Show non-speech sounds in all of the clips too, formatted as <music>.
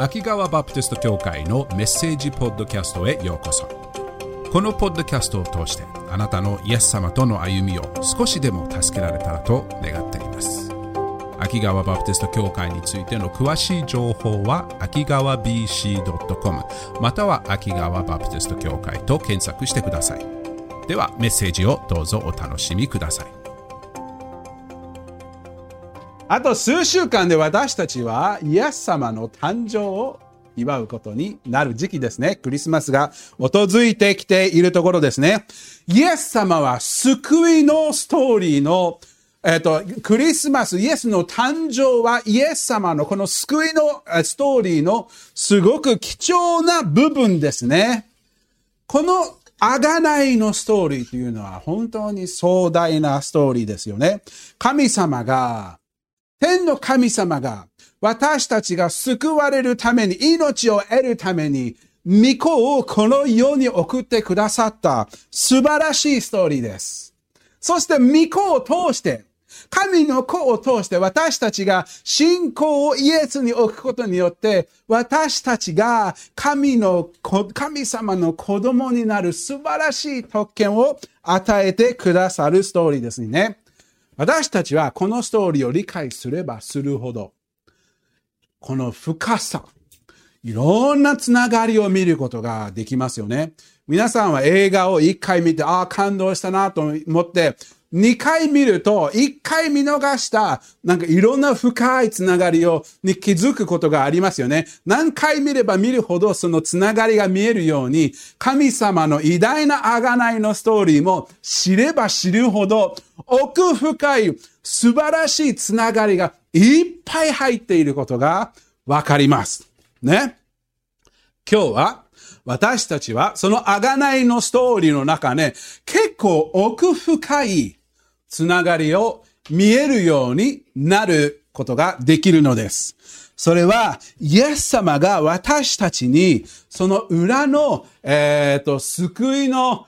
秋川バプテスト教会のメッセージポッドキャストへようこそ。このポッドキャストを通してあなたのイエス様との歩みを少しでも助けられたらと願っています。秋川バプテスト教会についての詳しい情報は秋川 BC.com または秋川バプテスト教会と検索してください。ではメッセージをどうぞお楽しみください。あと数週間で私たちはイエス様の誕生を祝うことになる時期ですね。クリスマスが訪れてきているところですね。イエス様は救いのストーリーのえっと、クリスマス、イエスの誕生はイエス様のこの救いのストーリーのすごく貴重な部分ですね。このあがないのストーリーというのは本当に壮大なストーリーですよね。神様が天の神様が私たちが救われるために、命を得るために、御子をこの世に送ってくださった素晴らしいストーリーです。そして御子を通して、神の子を通して私たちが信仰をイエスに置くことによって、私たちが神の子、神様の子供になる素晴らしい特権を与えてくださるストーリーですね。私たちはこのストーリーを理解すればするほど、この深さ、いろんなつながりを見ることができますよね。皆さんは映画を一回見て、ああ、感動したなと思って、2回見ると、1回見逃した、なんかいろんな深いつながりを、に気づくことがありますよね。何回見れば見るほどそのつながりが見えるように、神様の偉大な贖いのストーリーも知れば知るほど、奥深い素晴らしいつながりがいっぱい入っていることがわかります。ね。今日は、私たちはその贖いのストーリーの中ね、結構奥深いつながりを見えるようになることができるのです。それは、イエス様が私たちに、その裏の、えっ、ー、と、救いの、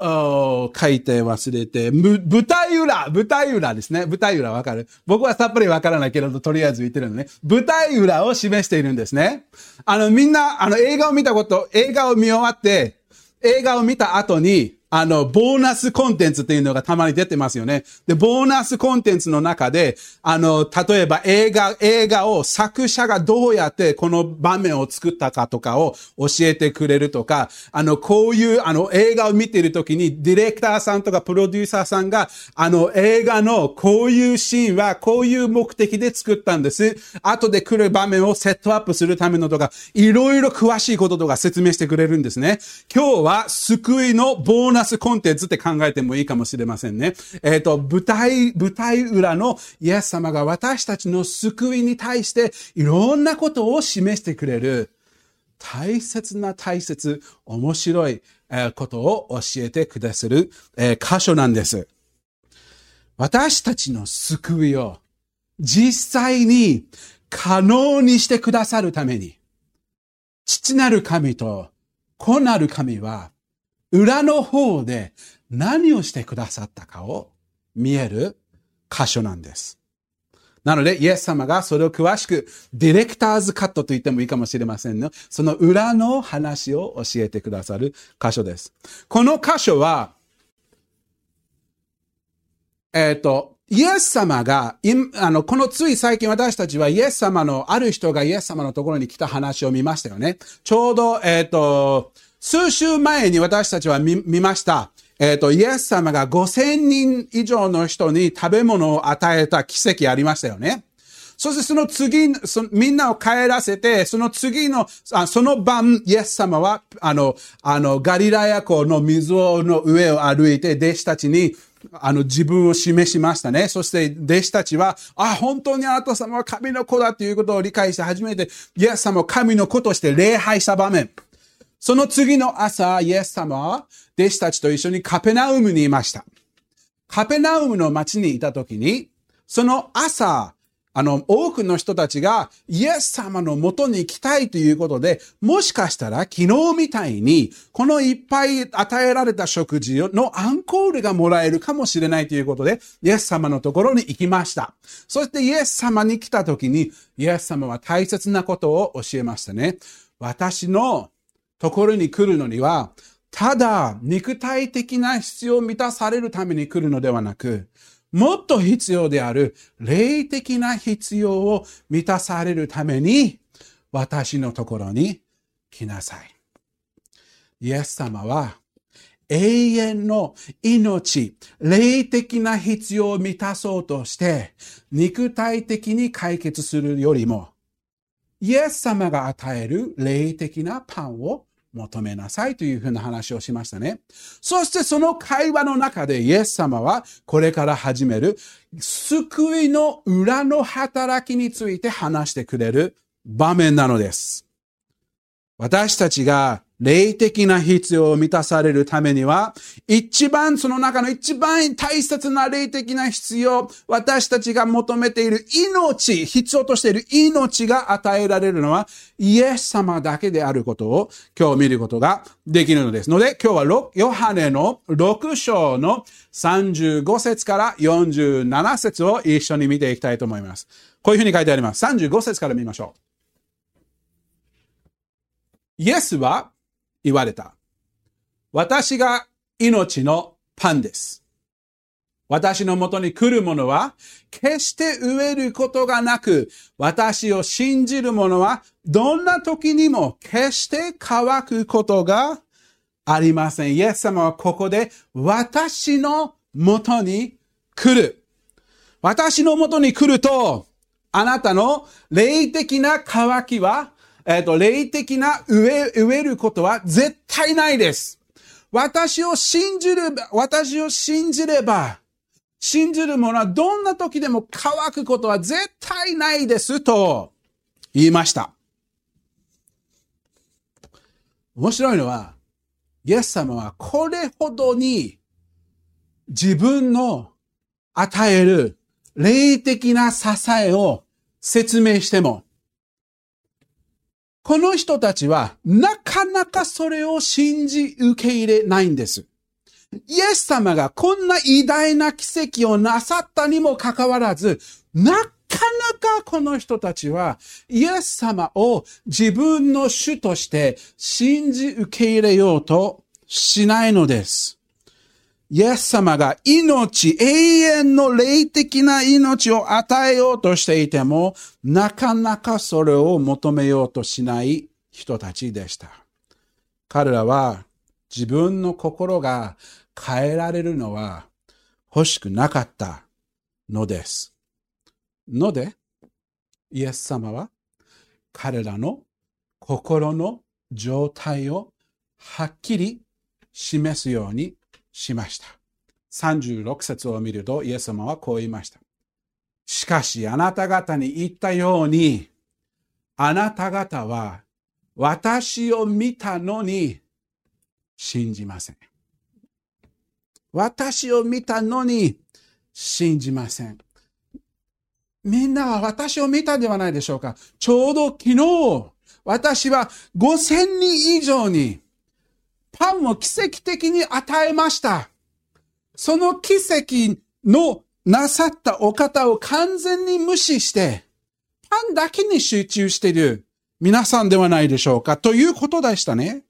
書いて忘れて、舞台裏、舞台裏ですね。舞台裏わかる？僕はさっぱりわからないけれど、とりあえず言ってるのね。舞台裏を示しているんですね。あの、みんな、あの、映画を見たこと、映画を見終わって、映画を見た後に、あの、ボーナスコンテンツっていうのがたまに出てますよね。で、ボーナスコンテンツの中で、あの、例えば映画、映画を作者がどうやってこの場面を作ったかとかを教えてくれるとか、あの、こういう、あの、映画を見てるときに、ディレクターさんとかプロデューサーさんが、あの、映画のこういうシーンはこういう目的で作ったんです。後で来る場面をセットアップするためのとか、いろいろ詳しいこととか説明してくれるんですね。今日は救いのボーナススコンテンツって考えてもいいかもしれませんね。えっ、ー、と、舞台、舞台裏のイエス様が私たちの救いに対していろんなことを示してくれる大切な大切、面白いことを教えてくださる箇所なんです。私たちの救いを実際に可能にしてくださるために、父なる神と子なる神は裏の方で何をしてくださったかを見える箇所なんです。なので、イエス様がそれを詳しく、ディレクターズカットと言ってもいいかもしれませんね。その裏の話を教えてくださる箇所です。この箇所は、えっ、ー、と、イエス様が、あの、このつい最近私たちはイエス様の、ある人がイエス様のところに来た話を見ましたよね。ちょうど、えっ、ー、と、数週前に私たちは見ました。えっ、ー、と、イエス様が5000人以上の人に食べ物を与えた奇跡ありましたよね。そしてその次、そみんなを帰らせて、その次の、あその晩、イエス様は、あの、あの、ガリラヤ湖の水の上を歩いて、弟子たちに、あの、自分を示しましたね。そして、弟子たちは、あ、本当にあなた様は神の子だということを理解して初めて、イエス様を神の子として礼拝した場面。その次の朝、イエス様は弟子たちと一緒にカペナウムにいました。カペナウムの町にいたときに、その朝、あの、多くの人たちがイエス様の元に行きたいということで、もしかしたら昨日みたいに、このいっぱい与えられた食事のアンコールがもらえるかもしれないということで、イエス様のところに行きました。そしてイエス様に来た時に、イエス様は大切なことを教えましたね。私のところに来るのには、ただ肉体的な必要を満たされるために来るのではなく、もっと必要である霊的な必要を満たされるために私のところに来なさい。イエス様は永遠の命、霊的な必要を満たそうとして肉体的に解決するよりもイエス様が与える霊的なパンを求めなさいというふうな話をしましたね。そしてその会話の中でイエス様はこれから始める救いの裏の働きについて話してくれる場面なのです。私たちが霊的な必要を満たされるためには、一番その中の一番大切な霊的な必要、私たちが求めている命、必要としている命が与えられるのは、イエス様だけであることを今日見ることができるのです。ので、今日はヨハネの6章の35節から47節を一緒に見ていきたいと思います。こういうふうに書いてあります。35節から見ましょう。イエスは言われた。私が命のパンです。私のもとに来る者は、決して飢えることがなく、私を信じる者は、どんな時にも決して乾くことがありません。イエス様はここで、私のもとに来る。私のもとに来ると、あなたの霊的な渇きはえっ、ー、と、霊的な植え、植えることは絶対ないです。私を信じる、私を信じれば、信じる者はどんな時でも乾くことは絶対ないですと言いました。面白いのは、イエス様はこれほどに自分の与える霊的な支えを説明しても、この人たちはなかなかそれを信じ受け入れないんです。イエス様がこんな偉大な奇跡をなさったにもかかわらず、なかなかこの人たちはイエス様を自分の主として信じ受け入れようとしないのです。イエス様が命、永遠の霊的な命を与えようとしていても、なかなかそれを求めようとしない人たちでした。彼らは自分の心が変えられるのは欲しくなかったのです。ので、イエス様は彼らの心の状態をはっきり示すようにしました。36節を見るとイエス様はこう言いました。しかしあなた方に言ったように、あなた方は私を見たのに信じません。私を見たのに信じません。みんなは私を見たではないでしょうか。ちょうど昨日、私は5000人以上にパンを奇跡的に与えました。その奇跡のなさったお方を完全に無視して、パンだけに集中している皆さんではないでしょうかということでしたね。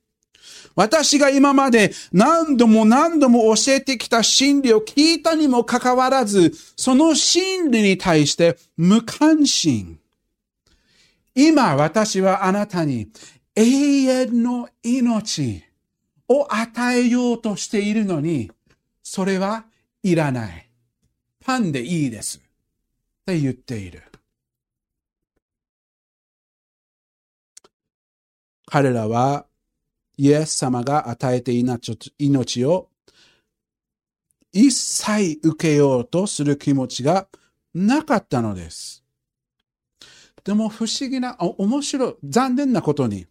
私が今まで何度も何度も教えてきた真理を聞いたにもかかわらず、その真理に対して無関心。今私はあなたに永遠の命、を与えようとしているのに、それはいらない。パンでいいです。って言っている。彼らはイエス様が与えていな命を一切受けようとする気持ちがなかったのです。でも不思議な、面白い、残念なことに、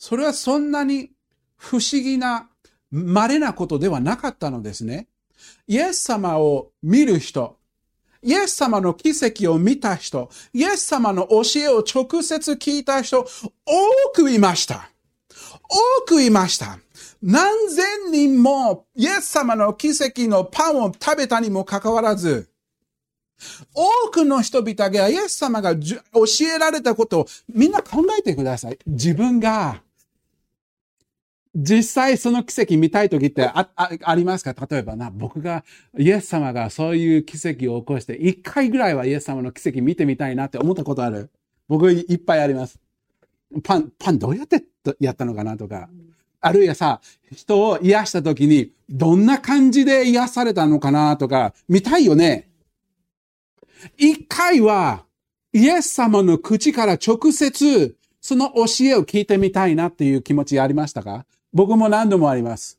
それはそんなに不思議な、稀なことではなかったのですね。イエス様を見る人、イエス様の奇跡を見た人、イエス様の教えを直接聞いた人、多くいました。多くいました。何千人もイエス様の奇跡のパンを食べたにもかかわらず、多くの人々がイエス様が教えられたことをみんな考えてください。自分が実際その奇跡見たい時ってああありますか？例えばな、僕がイエス様がそういう奇跡を起こして、一回ぐらいはイエス様の奇跡見てみたいなって思ったことある？僕いっぱいあります。パン、パンどうやってやったのかなとか。あるいはさ、人を癒した時に、どんな感じで癒されたのかなとか、見たいよね。一回は、イエス様の口から直接、その教えを聞いてみたいなっていう気持ちありましたか？僕も何度もあります。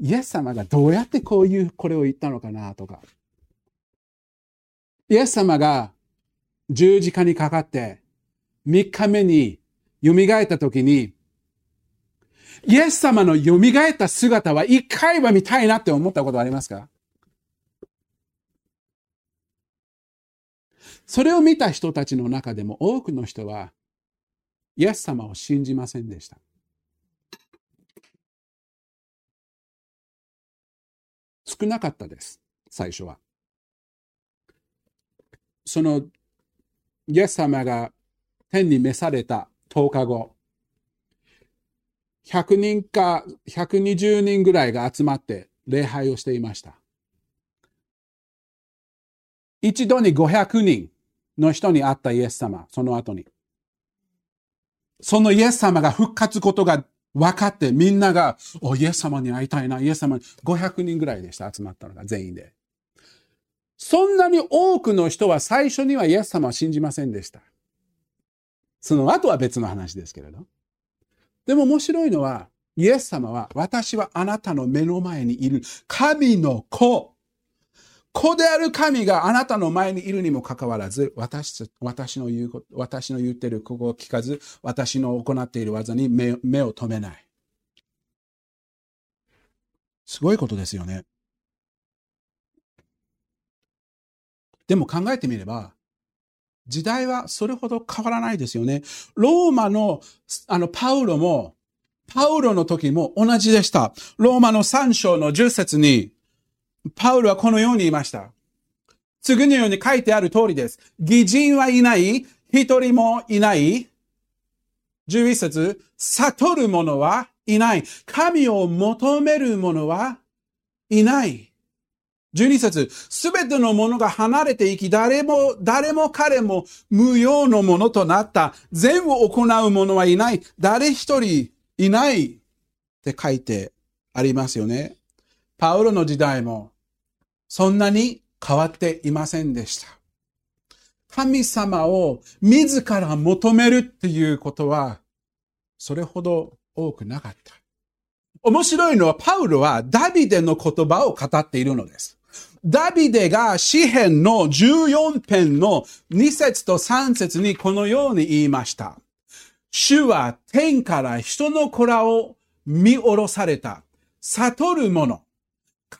イエス様がどうやってこういう、これを言ったのかなとか。イエス様が十字架にかかって3日目に蘇った時に、イエス様の蘇った姿は一回は見たいなって思ったことありますか？それを見た人たちの中でも多くの人は、イエス様を信じませんでした。少なかったです、最初は。その、イエス様が天に召された10日後、100人か120人ぐらいが集まって礼拝をしていました。一度に500人の人に会ったイエス様、その後に。そのイエス様が復活ことが分かってみんなが、お、イエス様に会いたいな、イエス様に、500人ぐらいでした、集まったのが、全員で。そんなに多くの人は最初にはイエス様は信じませんでした。その後は別の話ですけれど。でも面白いのは、イエス様は、私はあなたの目の前にいる神の子。子である神があなたの前にいるにもかかわらず、私私の言うこと、私の言ってるここを聞かず、私の行っている技に目目を留めない。すごいことですよね。でも考えてみれば、時代はそれほど変わらないですよね。ローマの、あの、パウロも、パウロの時も同じでした。ローマの3章の10節に、パウルはこのように言いました。次のように書いてある通りです。義人はいない、一人もいない。11節悟る者はいない。神を求める者はいない。12節すべてのものが離れていき、誰も、誰も彼も無用のものとなった。全を行う者はいない。誰一人いない。って書いてありますよね。パウロの時代もそんなに変わっていませんでした。神様を自ら求めるっていうことは、それほど多くなかった。面白いのは、パウロはダビデの言葉を語っているのです。ダビデが詩篇の14編の2節と3節にこのように言いました。主は天から人の子らを見下ろされた。悟る者。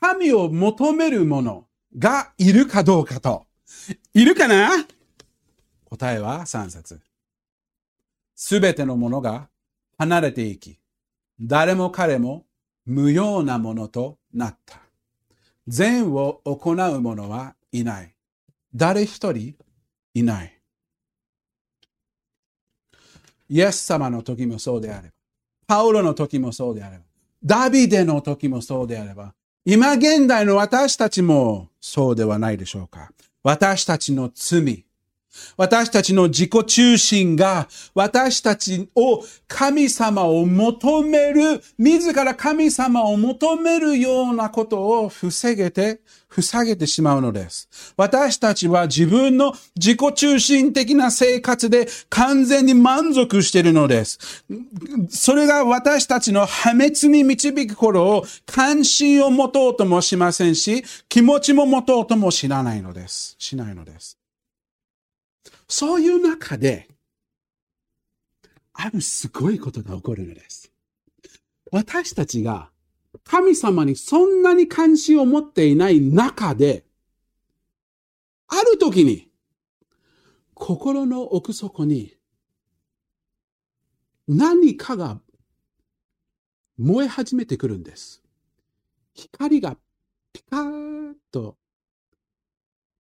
神を求める者がいるかどうかと。いるかな？答えは3節すべてのものが離れていき、誰も彼も無用なものとなった。善を行う者はいない。誰一人いない。イエス様の時もそうであれば、パウロの時もそうであれば、ダビデの時もそうであれば、今現代の私たちもそうではないでしょうか。私たちの罪、私たちの自己中心が私たちを神様を求める、自ら神様を求めるようなことを防げて、塞げてしまうのです。私たちは自分の自己中心的な生活で完全に満足しているのです。それが私たちの破滅に導く頃を関心を持とうともしませんし、気持ちも持とうとも知らないのです。しないのです。そういう中で、あるすごいことが起こるのです。私たちが神様にそんなに関心を持っていない中で、ある時に、心の奥底に何かが燃え始めてくるんです。光がピカーッと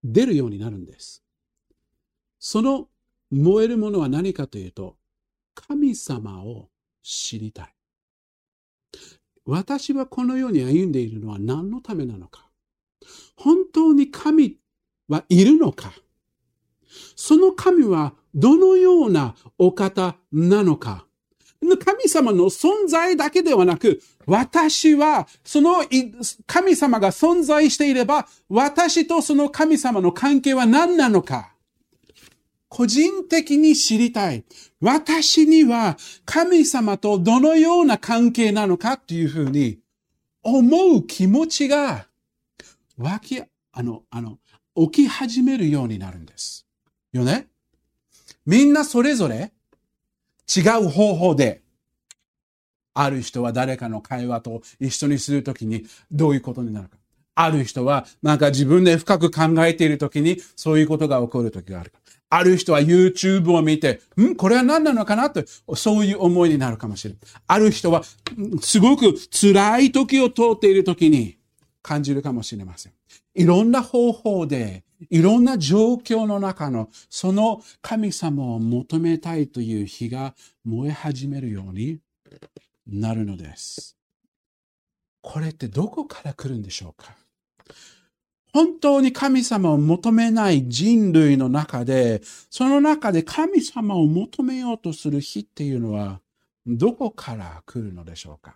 出るようになるんです。その燃えるものは何かというと、神様を知りたい。私はこのように歩んでいるのは何のためなのか本当に神はいるのかその神はどのようなお方なのか神様の存在だけではなく、私は、その神様が存在していれば、私とその神様の関係は何なのか。個人的に知りたい。私には神様とどのような関係なのかっていうふうに思う気持ちが湧き、あの、あの、起き始めるようになるんです。よねみんなそれぞれ違う方法で、ある人は誰かの会話と一緒にするときにどういうことになるか。ある人はなんか自分で深く考えているときにそういうことが起こるときがあるか。ある人は YouTube を見て、んこれは何なのかなと、そういう思いになるかもしれない。ある人は、すごく辛い時を通っている時に感じるかもしれません。いろんな方法で、いろんな状況の中の、その神様を求めたいという火が燃え始めるようになるのです。これってどこから来るんでしょうか？本当に神様を求めない人類の中で、その中で神様を求めようとする日っていうのは、どこから来るのでしょうか？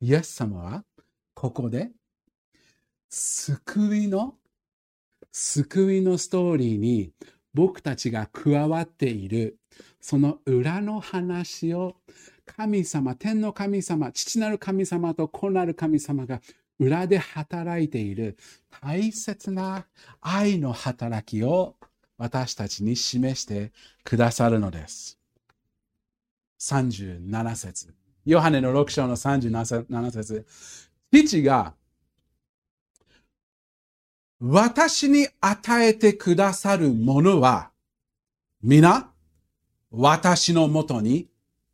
イエス様は、ここで、救いの、救いのストーリーに僕たちが加わっている、その裏の話を神様、天の神様、父なる神様と子なる神様が裏で働いている大切な愛の働きを私たちに示してくださるのです。37節。ヨハネの6章の37節。父が私に与えてくださるものは皆私のもとに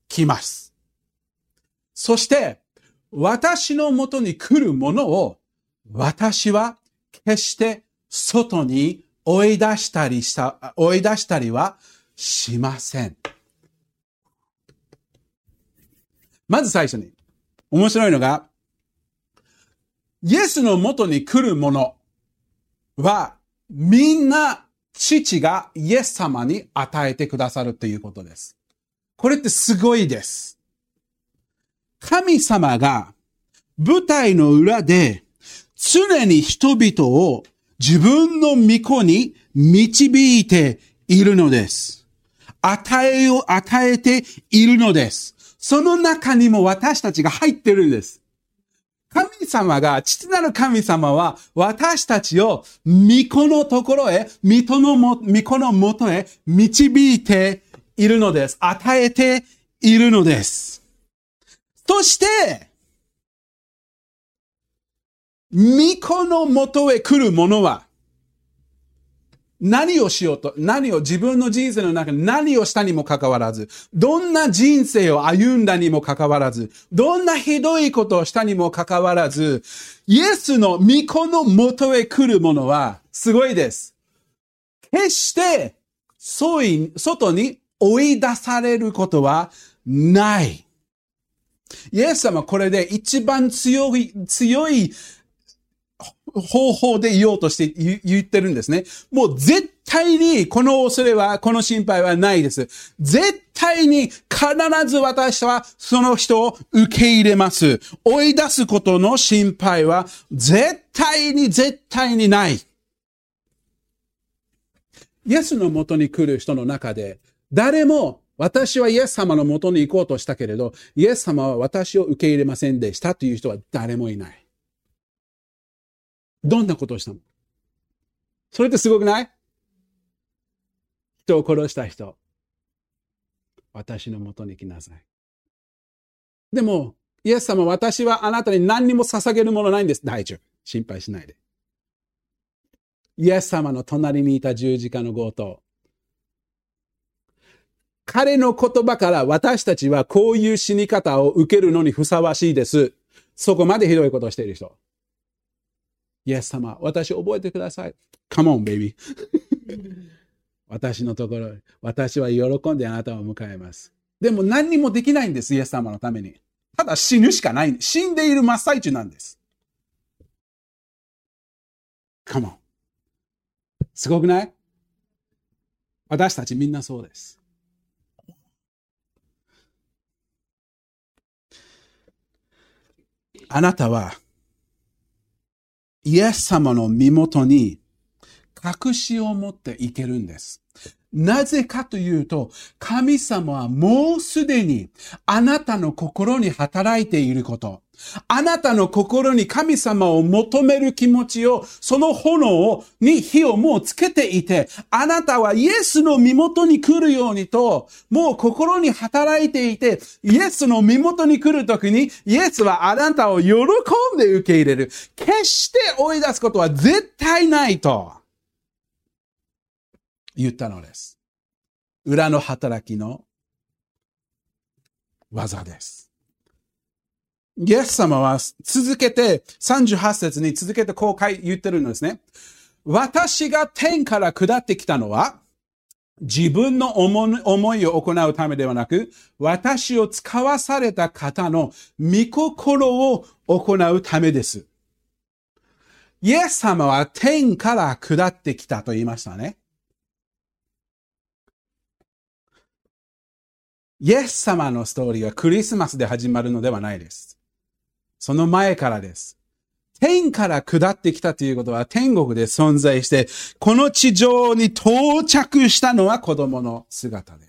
来ます。そして私のもとに来るものを私は決して外に追い出したりした、追い出したりはしません。まず最初に、面白いのが、イエスのもとに来るものは、みんな父がイエス様に与えてくださるということです。これってすごいです。神様が舞台の裏で常に人々を自分の御子に導いているのです。与えを与えているのです。その中にも私たちが入ってるんです。神様が、父なる神様は私たちを御子のところへ、御子のも、御子のもとへ導いているのです。与えているのです。そして、巫女のもとへ来る者は、何をしようと、何を自分の人生の中で何をしたにもかかわらず、どんな人生を歩んだにもかかわらず、どんなひどいことをしたにもかかわらず、イエスの巫女のもとへ来る者は、すごいです。決して、外に追い出されることはない。イエス様これで一番強い、強い方法で言おうとして言ってるんですね。もう絶対にこの恐れは、この心配はないです。絶対に必ず私はその人を受け入れます。追い出すことの心配は絶対に絶対にない。イエスのもとに来る人の中で、誰も私はイエス様のもとに行こうとしたけれど、イエス様は私を受け入れませんでしたという人は誰もいない。どんなことをしたの？それってすごくない？人を殺した人。私のもとに来なさい。でも、イエス様、私はあなたに何にも捧げるものないんです。大丈夫。心配しないで。イエス様の隣にいた十字架の強盗。彼の言葉から私たちはこういう死に方を受けるのにふさわしいです。そこまでひどいことをしている人。イエス様、私覚えてください。Come on, baby. <laughs> 私のところ、私は喜んであなたを迎えます。でも何にもできないんです、イエス様のために。ただ死ぬしかない。死んでいる真っ最中なんです。Come on. すごくない？私たちみんなそうです。あなたは、イエス様の身元に隠しを持っていけるんです。なぜかというと、神様はもうすでにあなたの心に働いていること。あなたの心に神様を求める気持ちを、その炎に火をもうつけていて、あなたはイエスの身元に来るようにと、もう心に働いていて、イエスの身元に来るときに、イエスはあなたを喜んで受け入れる。決して追い出すことは絶対ないと。言ったのです。裏の働きの技です。イエス様は続けて、38節に続けてこう言ってるんですね。私が天から下ってきたのは、自分の思いを行うためではなく、私を使わされた方の御心を行うためです。イエス様は天から下ってきたと言いましたね。イエス様のストーリーはクリスマスで始まるのではないです。その前からです。天から下ってきたということは天国で存在して、この地上に到着したのは子供の姿で。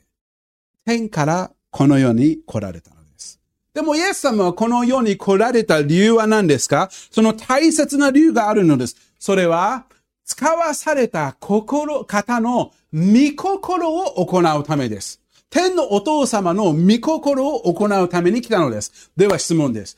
天からこの世に来られたのです。でもイエス様はこの世に来られた理由は何ですか？その大切な理由があるのです。それは、使わされた心、方の御心を行うためです。天のお父様の御心を行うために来たのです。では質問です。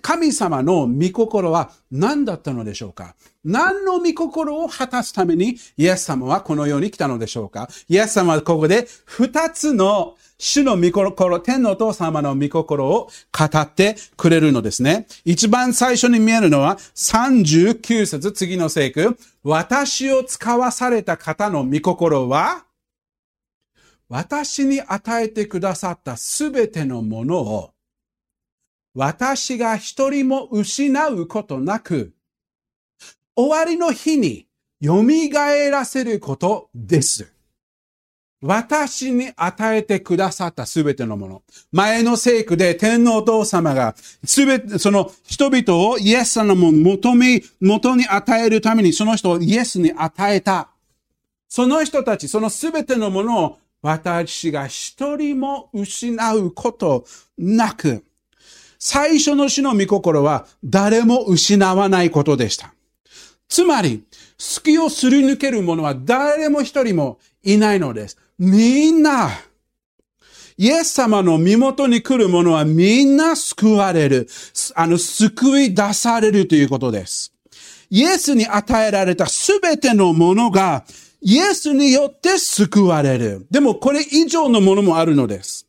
神様の御心は何だったのでしょうか？何の御心を果たすためにイエス様はこの世に来たのでしょうか？イエス様はここで二つの主の御心、天のお父様の御心を語ってくれるのですね。一番最初に見えるのは39節次の聖句。私を使わされた方の御心は私に与えてくださったすべてのものを、私が一人も失うことなく、終わりの日に蘇らせることです。私に与えてくださったすべてのもの。前の聖句で天皇お父様がすべて、その人々をイエス様の求め、元に与えるためにその人をイエスに与えた。その人たち、そのすべてのものを私が一人も失うことなく、最初の死の御心は誰も失わないことでした。つまり、隙をすり抜ける者は誰も一人もいないのです。みんな、イエス様の身元に来る者はみんな救われる。あの、救い出されるということです。イエスに与えられたすべてのものがイエスによって救われる。でもこれ以上のものもあるのです。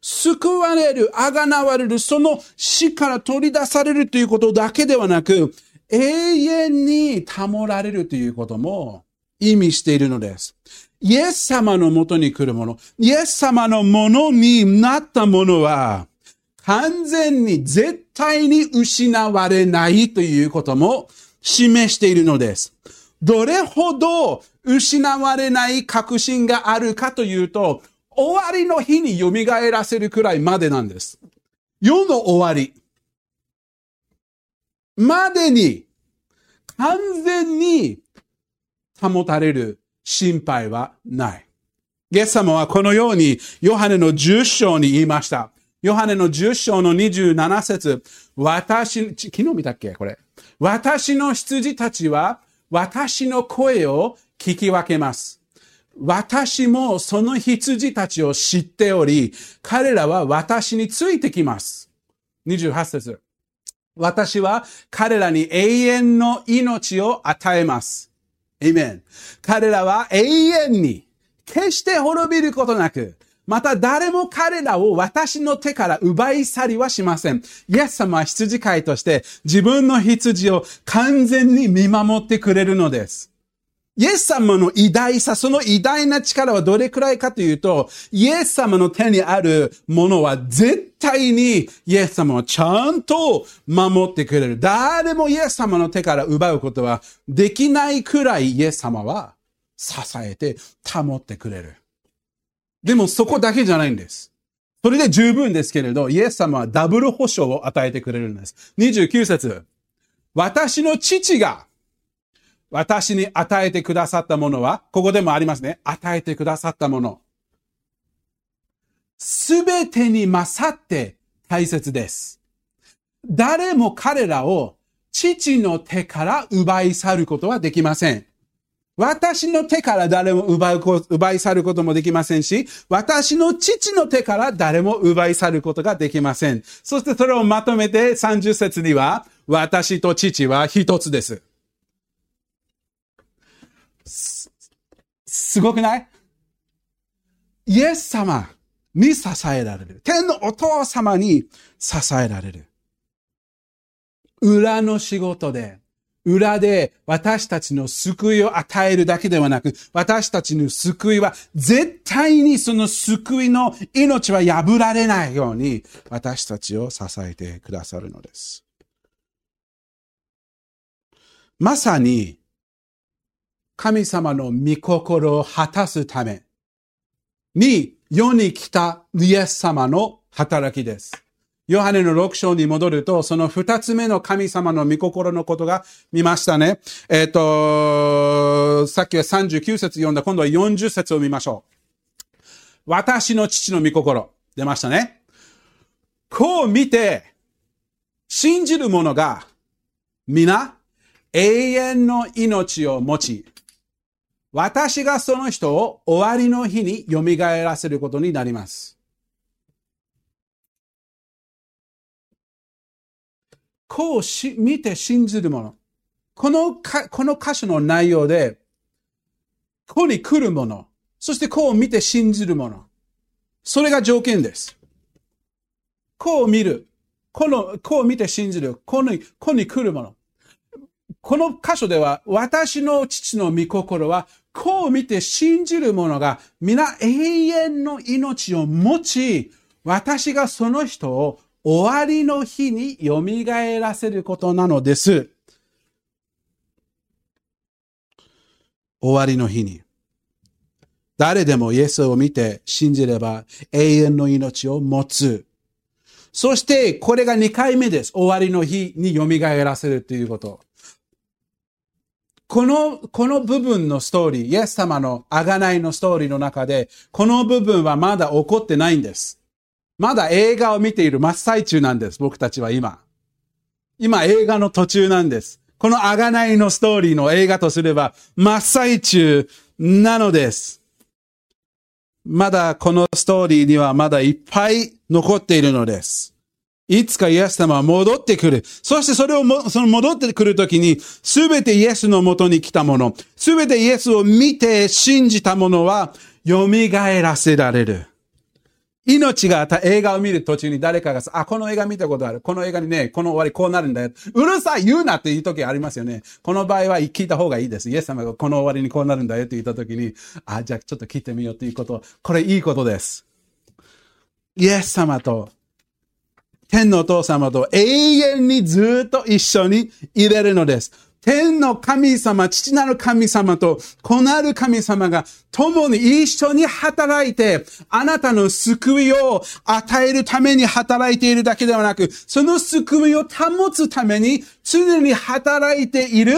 救われる、あがなわれる、その死から取り出されるということだけではなく、永遠に保られるということも意味しているのです。イエス様のもとに来るもの、イエス様のものになったものは、完全に絶対に失われないということも示しているのです。どれほど失われない確信があるかというと、終わりの日に蘇らせるくらいまでなんです。世の終わり。までに完全に保たれる心配はない。イエス様はこのようにヨハネの10章に言いました。ヨハネの10章の27節私、昨日見たっけこれ。私の羊たちは私の声を聞き分けます。私もその羊たちを知っており、彼らは私についてきます。28節。私は彼らに永遠の命を与えます。エイメン。彼らは永遠に決して滅びることなく、また誰も彼らを私の手から奪い去りはしません。イエス様は羊飼いとして自分の羊を完全に見守ってくれるのです。イエス様の偉大さ、その偉大な力はどれくらいかというと、イエス様の手にあるものは絶対にイエス様はちゃんと守ってくれる。誰もイエス様の手から奪うことはできないくらいイエス様は支えて保ってくれる。でもそこだけじゃないんです。それで十分ですけれど、イエス様はダブル保証を与えてくれるんです。29節。私の父が私に与えてくださったものは、ここでもありますね。与えてくださったもの。すべてに勝って大切です。誰も彼らを父の手から奪い去ることはできません。私の手から誰も奪う奪い去ることもできませんし、私の父の手から誰も奪い去ることができません。そしてそれをまとめて30節には、私と父は一つです。す、すごくない？イエス様に支えられる。天のお父様に支えられる。裏の仕事で、裏で私たちの救いを与えるだけではなく、私たちの救いは絶対にその救いの命は破られないように私たちを支えてくださるのです。まさに神様の御心を果たすために世に来たイエス様の働きです。ヨハネの6章に戻ると、その二つ目の神様の御心のことが見ましたね。えっ、と、さっきは39節読んだ、今度は40節を見ましょう。私の父の御心。出ましたね。こう見て、信じる者が、皆、永遠の命を持ち、私がその人を終わりの日に蘇らせることになります。こうし見て信じる者。このか、この箇所の内容で、ここに来る者。そしてこう見て信じる者。それが条件です。こう見る。この、こう見て信じる。この、ここに来る者。この箇所では、私の父の御心は、こう見て信じる者が、皆永遠の命を持ち、私がその人を終わりの日に蘇らせることなのです。終わりの日に。誰でもイエスを見て信じれば永遠の命を持つ。そして、これが2回目です。終わりの日に蘇らせるということ。この、この部分のストーリー、イエス様の贖いのストーリーの中で、この部分はまだ起こってないんです。まだ映画を見ている真っ最中なんです。僕たちは今。今映画の途中なんです。この贖いのストーリーの映画とすれば真っ最中なのです。まだこのストーリーにはまだいっぱい残っているのです。いつかイエス様は戻ってくる。そしてそれをも、その戻ってくるときに、すべてイエスのもとに来たもの、すべてイエスを見て信じたものは、蘇らせられる。命があった映画を見る途中に誰かがさ、あ、この映画見たことある。この映画にね、この終わりこうなるんだよ。うるさい言うなっていう時ありますよね。この場合は聞いた方がいいです。イエス様がこの終わりにこうなるんだよって言った時に、あ、じゃあちょっと聞いてみようということ。これいいことです。イエス様と、天のお父様と永遠にずっと一緒にいれるのです。天の神様、父なる神様と子なる神様が共に一緒に働いて、あなたの救いを与えるために働いているだけではなく、その救いを保つために常に働いている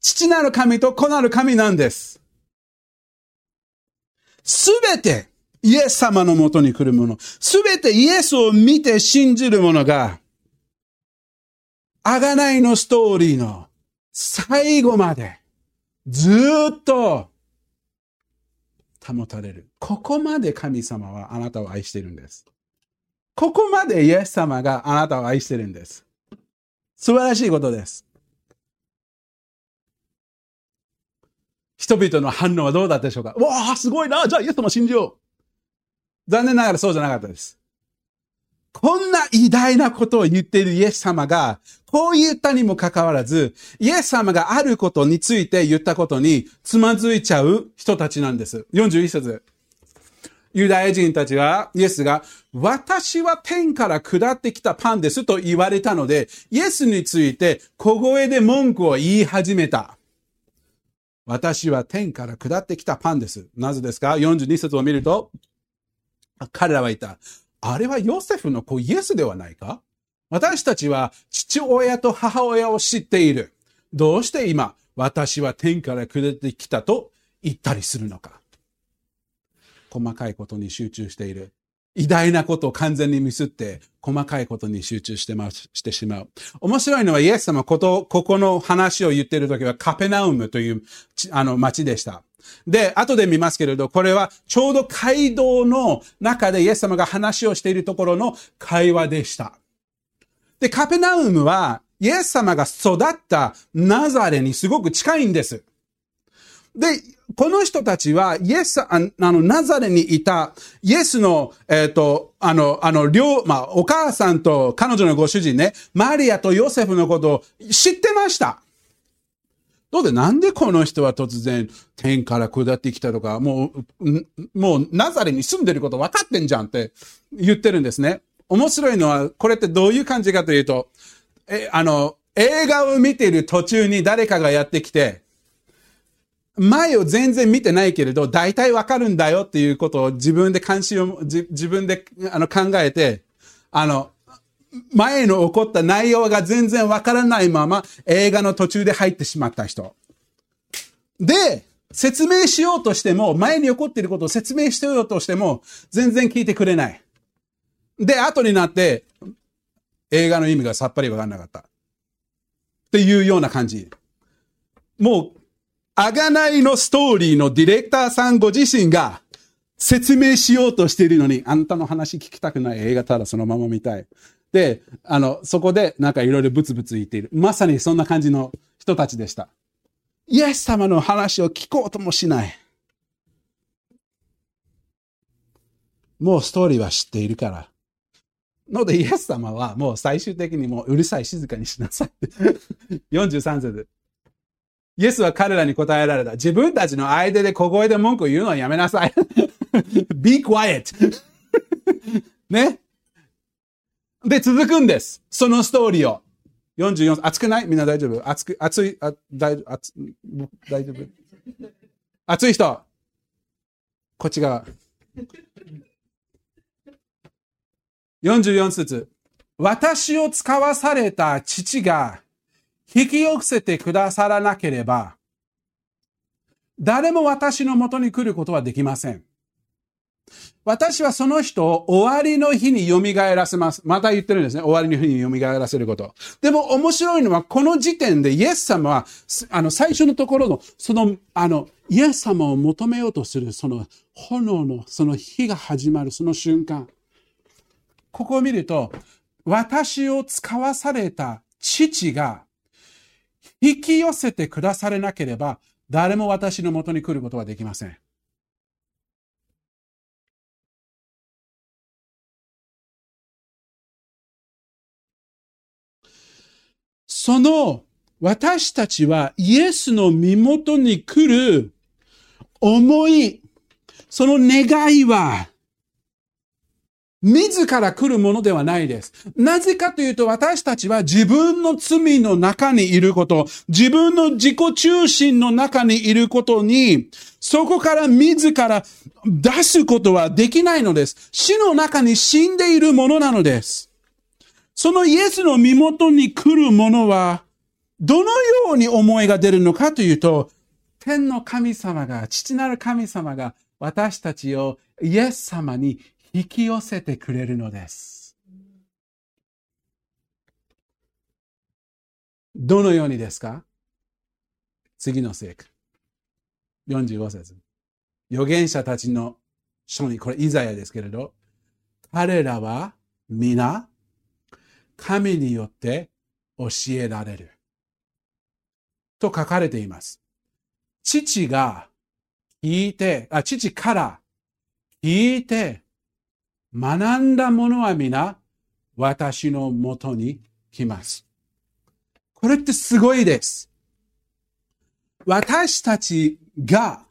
父なる神と子なる神なんです。すべてイエス様のもとに来るもの、すべてイエスを見て信じる者が、あがないのストーリーの最後までずっと保たれる。ここまで神様はあなたを愛してるんです。ここまでイエス様があなたを愛してるんです。素晴らしいことです。人々の反応はどうだったでしょうか？わあ、すごいなじゃあイエス様信じよう残念ながらそうじゃなかったです。こんな偉大なことを言っているイエス様が、こう言ったにもかかわらず、イエス様があることについて言ったことにつまずいちゃう人たちなんです。41節。ユダヤ人たちは、イエスが、私は天から下ってきたパンですと言われたので、イエスについて小声で文句を言い始めた。私は天から下ってきたパンです。なぜですか ?42 節を見ると、彼らは言った。あれはヨセフの子イエスではないか？私たちは父親と母親を知っている。どうして今、私は天から下ってきたと言ったりするのか細かいことに集中している。偉大なことを完全にミスって、細かいことに集中してま、してしまう。面白いのは、イエス様、こと、ここの話を言っているときは、カペナウムという、あの、町でした。で、後で見ますけれど、これはちょうど街道の中でイエス様が話をしているところの会話でした。で、カペナウムは、イエス様が育ったナザレにすごく近いんです。で、この人たちは、イエス、あの、ナザレにいた、イエスの、えっ、ー、と、あの、あの、両、まあ、お母さんと彼女のご主人ね、マリアとヨセフのことを知ってました。どうで、なんでこの人は突然天から下ってきたとか、もう、もうナザレに住んでること分かってんじゃんって言ってるんですね。面白いのは、これってどういう感じかというと、え、あの、映画を見ている途中に誰かがやってきて、前を全然見てないけれど、大体わかるんだよっていうことを自分で関心を、自分であの考えて、あの、前の起こった内容が全然わからないまま映画の途中で入ってしまった人。で、説明しようとしても、前に起こっていることを説明しようとしても、全然聞いてくれない。で、後になって、映画の意味がさっぱりわかんなかった。っていうような感じ。もう、あがないのストーリーのディレクターさんご自身が説明しようとしているのに、あんたの話聞きたくない映画ただそのまま見たい。で、あの、そこでなんかいろいろブツブツ言っている。まさにそんな感じの人たちでした。イエス様の話を聞こうともしない。もうストーリーは知っているから。ので、イエス様はもう最終的にもううるさい静かにしなさい。<laughs> 43節。イエスは彼らに答えられた。自分たちの間で小声で文句を言うのはやめなさい。<laughs> be quiet. <laughs> ね。で、続くんです。そのストーリーを。44、熱くない？みんな大丈夫？熱く、熱い、あ大熱大丈夫？熱い人。こっち側。44節私を使わされた父が引き寄せてくださらなければ、誰も私のもとに来ることはできません。私はその人を終わりの日に蘇らせます。また言ってるんですね。終わりの日に蘇らせること。でも面白いのは、この時点でイエス様は、あの、最初のところの、その、あの、イエス様を求めようとする、その炎の、その火が始まる、その瞬間。ここを見ると、私を使わされた父が、引き寄せてくだされなければ、誰も私のもとに来ることはできません。その私たちはイエスの身元に来る思い、その願いは、自ら来るものではないです。なぜかというと私たちは自分の罪の中にいること、自分の自己中心の中にいることに、そこから自ら出すことはできないのです。死の中に死んでいるものなのです。そのイエスの身元に来るものは、どのように思いが出るのかというと、天の神様が、父なる神様が私たちをイエス様に引き寄せてくれるのです。どのようにですか？次の聖句。45節。預言者たちの書に、これイザヤですけれど、彼らは皆神によって教えられる。と書かれています。父が聞いて、あ、父から聞いて、学んだものは皆、私のもとに来ます。これってすごいです。私たちが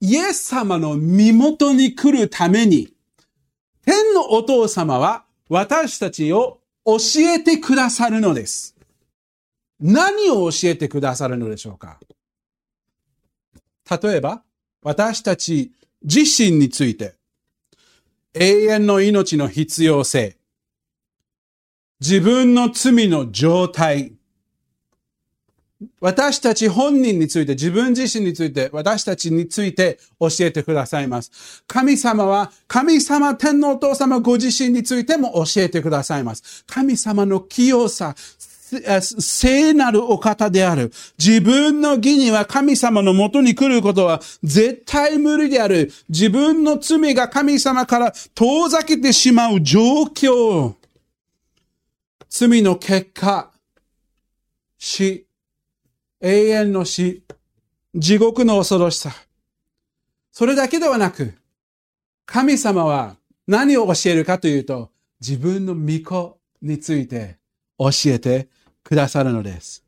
イエス様の身元に来るために、天のお父様は私たちを教えてくださるのです。何を教えてくださるのでしょうか？例えば、私たち自身について、永遠の命の必要性、自分の罪の状態、私たち本人について、自分自身について、私たちについて教えてくださいます。神様は、神様、天皇お父様ご自身についても教えてくださいます。神様の清さ、聖なるお方である。自分の義には神様のもとに来ることは絶対無理である。自分の罪が神様から遠ざけてしまう状況。罪の結果、死、永遠の死、地獄の恐ろしさ。それだけではなく、神様は何を教えるかというと、自分の御子について教えてくださるのです。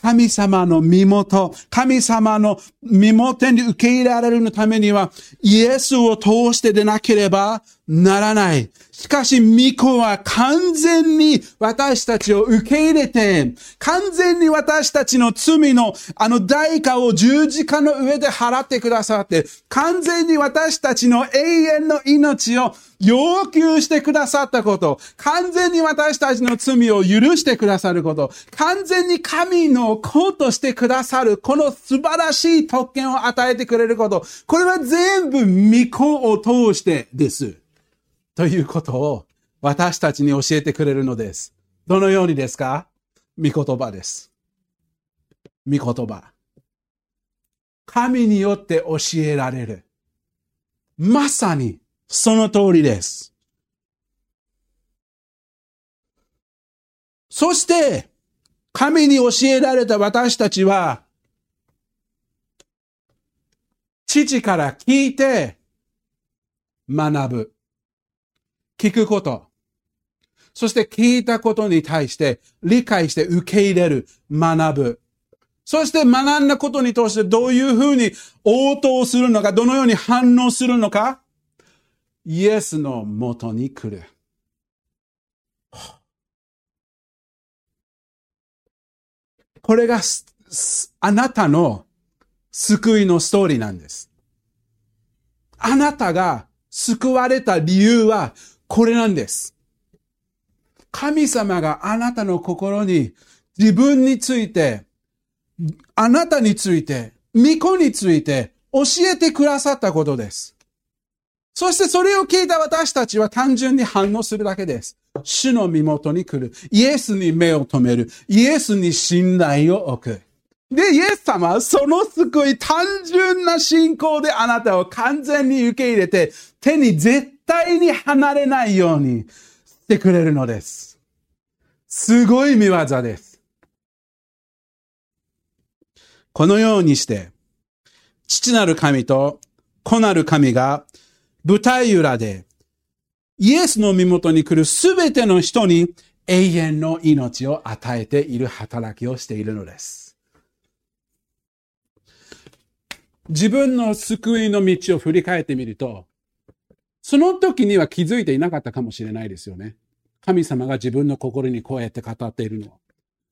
神様の身元、神様の身元に受け入れられるのためには、イエスを通してでなければならない。しかし、御子は完全に私たちを受け入れて、完全に私たちの罪のあの代価を十字架の上で払ってくださって、完全に私たちの永遠の命を要求してくださったこと、完全に私たちの罪を許してくださること、完全に神の子としてくださる、この素晴らしい特権を与えてくれること、これは全部御子を通してです。ということを私たちに教えてくれるのです。どのようにですか？御言葉です。御言葉。神によって教えられる。まさにその通りです。そして、神に教えられた私たちは、父から聞いて学ぶ。聞くこと。そして聞いたことに対して理解して受け入れる、学ぶ。そして学んだことに通してどういうふうに応答するのか、どのように反応するのか、イエスのもとに来る。これがあなたの救いのストーリーなんです。あなたが救われた理由はこれなんです。神様があなたの心に自分について、あなたについて、御子について教えてくださったことです。そしてそれを聞いた私たちは単純に反応するだけです。主の身元に来る。イエスに目を留める。イエスに信頼を置く。で、イエス様その救い、単純な信仰であなたを完全に受け入れて、手に絶対に離れないようにしてくれるのです。すごい見業です。このようにして、父なる神と子なる神が舞台裏でイエスの身元に来るすべての人に永遠の命を与えている働きをしているのです。自分の救いの道を振り返ってみると、その時には気づいていなかったかもしれないですよね。神様が自分の心にこうやって語っているのは。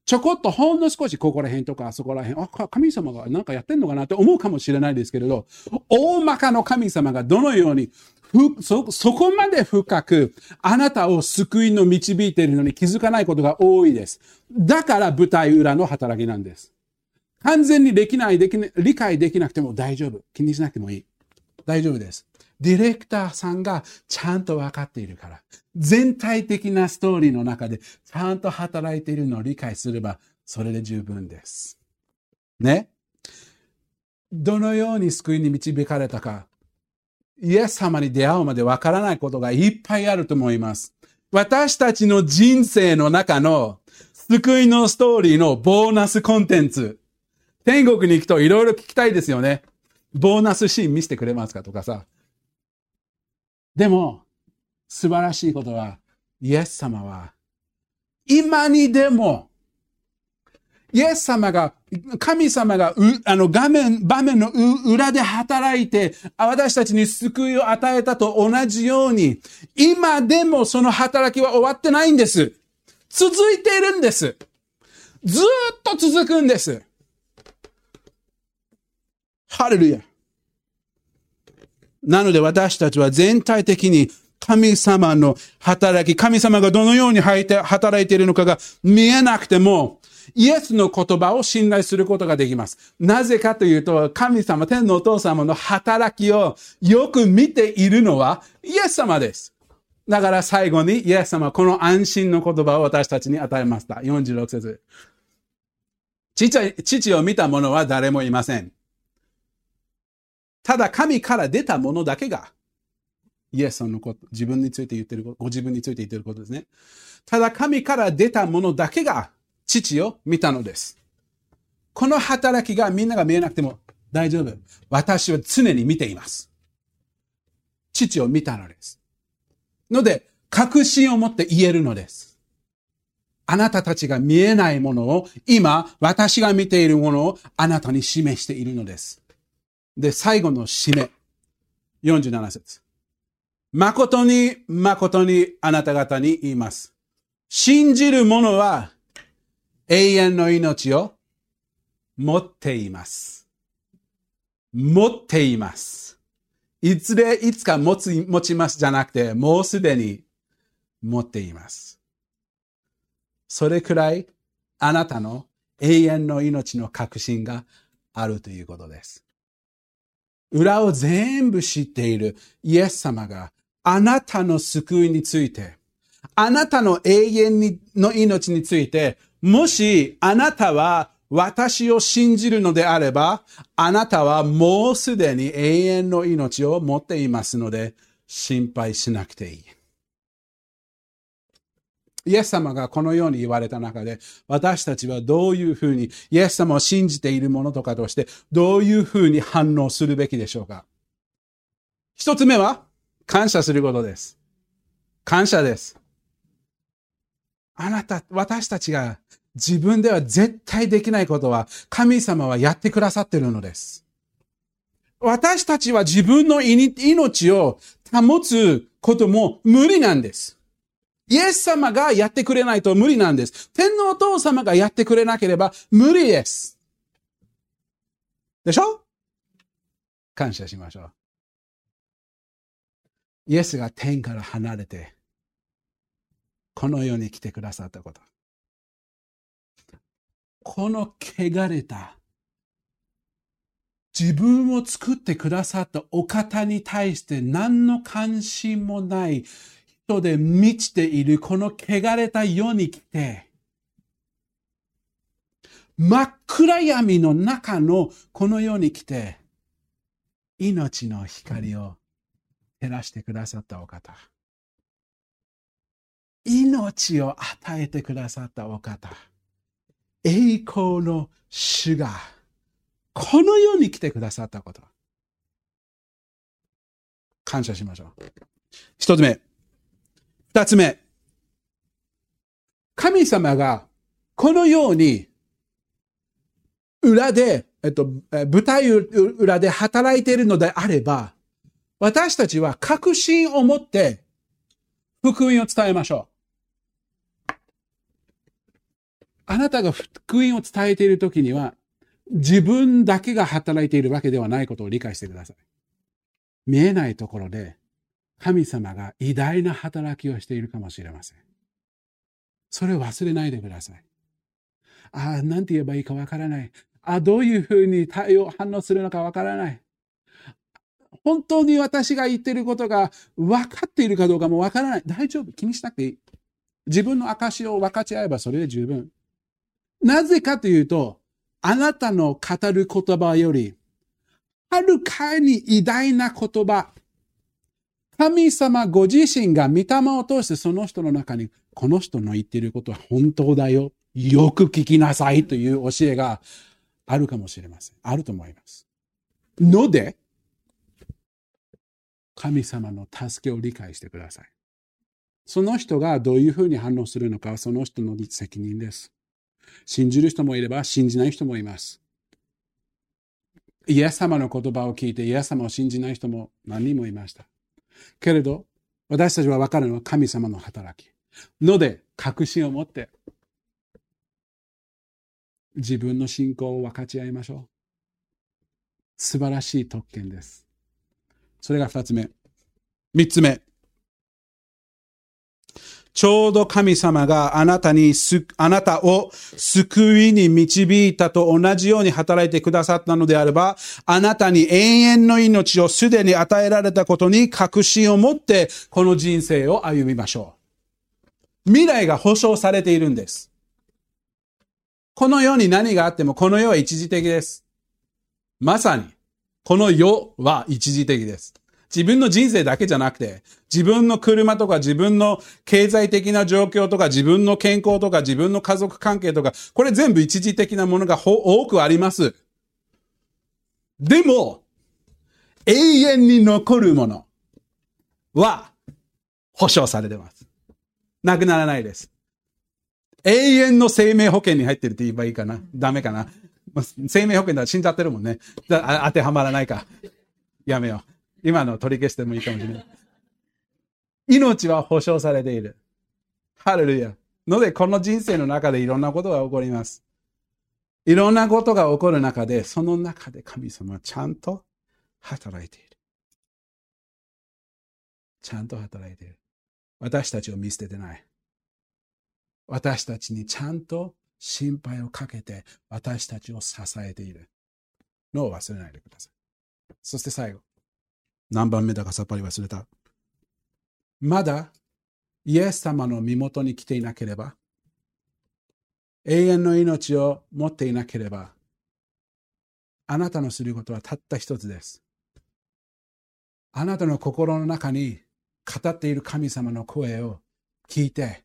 ちょこっとほんの少しここら辺とかあそこら辺、あ、神様がなんかやってんのかなって思うかもしれないですけれど、大まかの神様がどのようにふそ、そこまで深くあなたを救いの導いているのに気づかないことが多いです。だから舞台裏の働きなんです。完全にできない、できない、理解できなくても大丈夫。気にしなくてもいい。大丈夫です。ディレクターさんがちゃんと分かっているから。全体的なストーリーの中でちゃんと働いているのを理解すれば、それで十分です。ね？どのように救いに導かれたか。イエス様に出会うまで分からないことがいっぱいあると思います。私たちの人生の中の救いのストーリーのボーナスコンテンツ。天国に行くといろいろ聞きたいですよね。ボーナスシーン見せてくれますかとかさ。でも、素晴らしいことは、イエス様は、今にでも、イエス様が、神様が、あの、画面、場面の裏で働いて、私たちに救いを与えたと同じように、今でもその働きは終わってないんです。続いているんです。ずっと続くんです。ハレルヤ。なので私たちは全体的に神様の働き、神様がどのように働いているのかが見えなくても、イエスの言葉を信頼することができます。なぜかというと、神様、天のお父様の働きをよく見ているのはイエス様です。だから最後にイエス様この安心の言葉を私たちに与えました。46節。父を見た者は誰もいません。ただ神から出たものだけが、イエスのこと、自分について言ってること、ご自分について言ってることですね。ただ神から出たものだけが父を見たのです。この働きがみんなが見えなくても大丈夫。私は常に見ています。父を見たのです。ので、確信を持って言えるのです。あなたたちが見えないものを、今、私が見ているものをあなたに示しているのです。で、最後の締め。47節。誠に、誠にあなた方に言います。信じる者は永遠の命を持っています。持っています。いずれ、いつか持つ、持ちますじゃなくて、もうすでに持っています。それくらいあなたの永遠の命の確信があるということです。裏を全部知っているイエス様があなたの救いについて、あなたの永遠にの命について、もしあなたは私を信じるのであれば、あなたはもうすでに永遠の命を持っていますので、心配しなくていい。イエス様がこのように言われた中で、私たちはどういうふうに、イエス様を信じているものとかとして、どういうふうに反応するべきでしょうか？一つ目は、感謝することです。感謝です。あなた、私たちが自分では絶対できないことは、神様はやってくださってるのです。私たちは自分の命を保つことも無理なんです。イエス様がやってくれないと無理なんです。天皇お父様がやってくれなければ無理です。でしょ？感謝しましょう。イエスが天から離れて、この世に来てくださったこと。この汚れた、自分を作ってくださったお方に対して何の関心もない人で満ちているこの汚れた世に来て、真っ暗闇の中のこの世に来て、命の光を照らしてくださったお方。命を与えてくださったお方。栄光の主が、この世に来てくださったこと。感謝しましょう。一つ目。二つ目。神様がこのように裏で、えっと、舞台裏で働いているのであれば、私たちは確信を持って福音を伝えましょう。あなたが福音を伝えているときには、自分だけが働いているわけではないことを理解してください。見えないところで神様が偉大な働きをしているかもしれません。それを忘れないでください。ああ、なんて言えばいいかわからない。ああ、どういうふうに対応、反応するのかわからない。本当に私が言っていることが分かっているかどうかもわからない。大丈夫？気にしなくていい。自分の証を分かち合えばそれで十分。なぜかというと、あなたの語る言葉より、はるかに偉大な言葉、神様ご自身が御霊を通してその人の中に、この人の言っていることは本当だよ。よく聞きなさいという教えがあるかもしれません。あると思います。ので、神様の助けを理解してください。その人がどういうふうに反応するのかはその人の責任です。信じる人もいれば信じない人もいます。イエス様の言葉を聞いてイエス様を信じない人も何人もいました。けれど、私たちは分かるのは神様の働き。ので、確信を持って、自分の信仰を分かち合いましょう。素晴らしい特権です。それが二つ目。三つ目。ちょうど神様があなたにすあなたを救いに導いたと同じように働いてくださったのであれば、あなたに永遠の命をすでに与えられたことに確信を持って、この人生を歩みましょう。未来が保証されているんです。この世に何があっても、この世は一時的です。まさに、この世は一時的です。自分の人生だけじゃなくて、自分の車とか自分の経済的な状況とか自分の健康とか自分の家族関係とか、これ全部一時的なものが多くあります。でも、永遠に残るものは保証されてます。なくならないです。永遠の生命保険に入ってるって言えばいいかなダメかな生命保険だら死んじゃってるもんね。当てはまらないか。やめよう。今の取り消してもいいかもしれない。命は保証されている。ハレルヤ。ので、この人生の中でいろんなことが起こります。いろんなことが起こる中で、その中で神様はちゃんと働いている。ちゃんと働いている。私たちを見捨ててない。私たちにちゃんと心配をかけて私たちを支えているのを忘れないでください。そして最後。何番目だかさっぱり忘れた。まだイエス様の身元に来ていなければ、永遠の命を持っていなければ、あなたのすることはたった一つです。あなたの心の中に語っている神様の声を聞いて、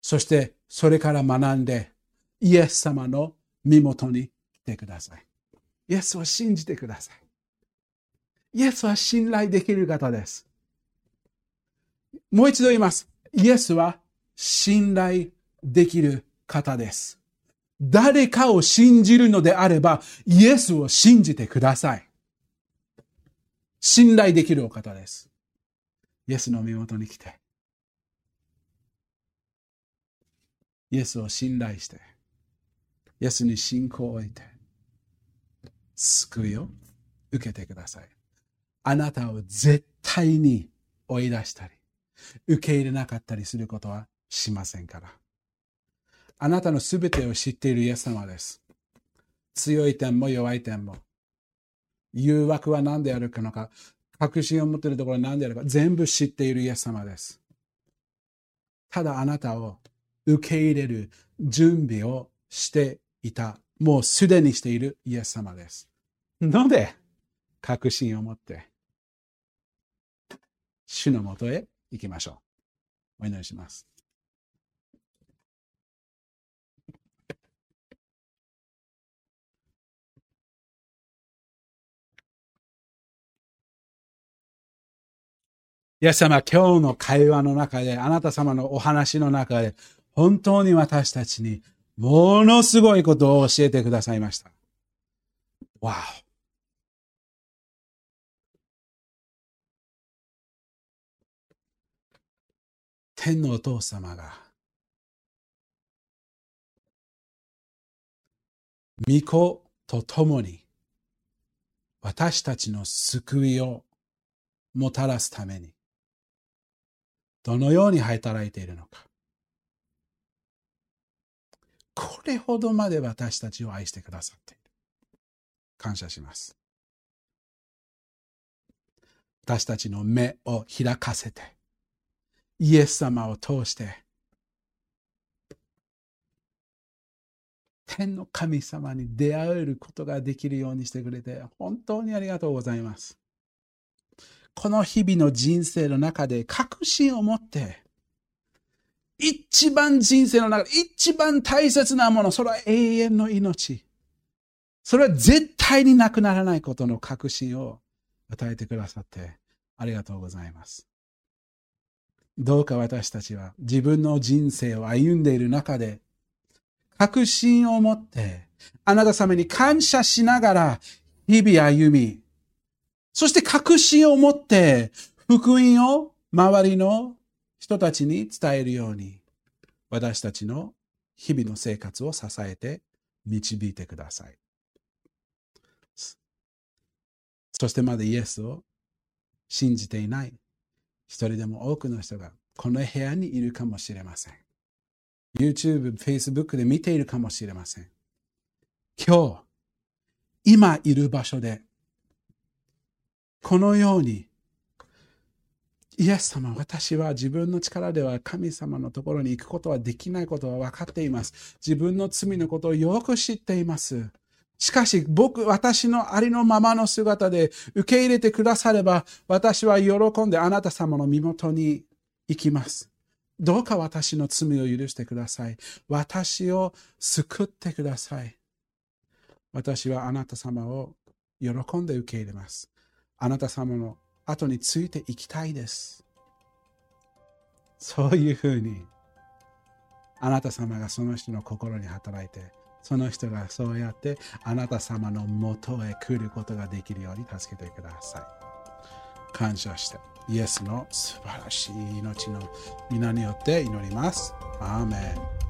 そしてそれから学んで、イエス様の身元に来てください。イエスを信じてください。イエスは信頼できる方です。もう一度言います。イエスは信頼できる方です。誰かを信じるのであれば、イエスを信じてください。信頼できるお方です。イエスの身元に来て、イエスを信頼して、イエスに信仰を置いて、救いを受けてください。あなたを絶対に追い出したり、受け入れなかったりすることはしませんから。あなたのすべてを知っているイエス様です。強い点も弱い点も。誘惑は何であるかのか、確信を持っているところは何であるか、全部知っているイエス様です。ただあなたを受け入れる準備をしていた。もうすでにしているイエス様です。ので、確信を持って、主のもとへ行きましょう。お祈りします。イエス様、今日の会話の中で、あなた様のお話の中で、本当に私たちにものすごいことを教えてくださいました。わお天のお父様が、御子と共に私たちの救いをもたらすために、どのように働いているのか。これほどまで私たちを愛してくださっている。感謝します。私たちの目を開かせて、イエス様を通して、天の神様に出会えることができるようにしてくれて、本当にありがとうございます。この日々の人生の中で確信を持って、一番人生の中で一番大切なもの、それは永遠の命。それは絶対になくならないことの確信を与えてくださってありがとうございます。どうか私たちは自分の人生を歩んでいる中で確信を持ってあなた様に感謝しながら日々歩み、そして確信を持って福音を周りの人たちに伝えるように私たちの日々の生活を支えて導いてください。そしてまだイエスを信じていない一人でも多くの人がこの部屋にいるかもしれません。YouTube、Facebook で見ているかもしれません。今日、今いる場所で、このように、イエス様、私は自分の力では神様のところに行くことはできないことは分かっています。自分の罪のことをよく知っています。しかし、僕、私のありのままの姿で受け入れてくだされば、私は喜んであなた様の身元に行きます。どうか私の罪を許してください。私を救ってください。私はあなた様を喜んで受け入れます。あなた様の後についていきたいです。そういうふうに、あなた様がその人の心に働いて、その人がそうやってあなた様のもとへ来ることができるように助けてください。感謝して、イエスの素晴らしい命の皆によって祈ります。アーメン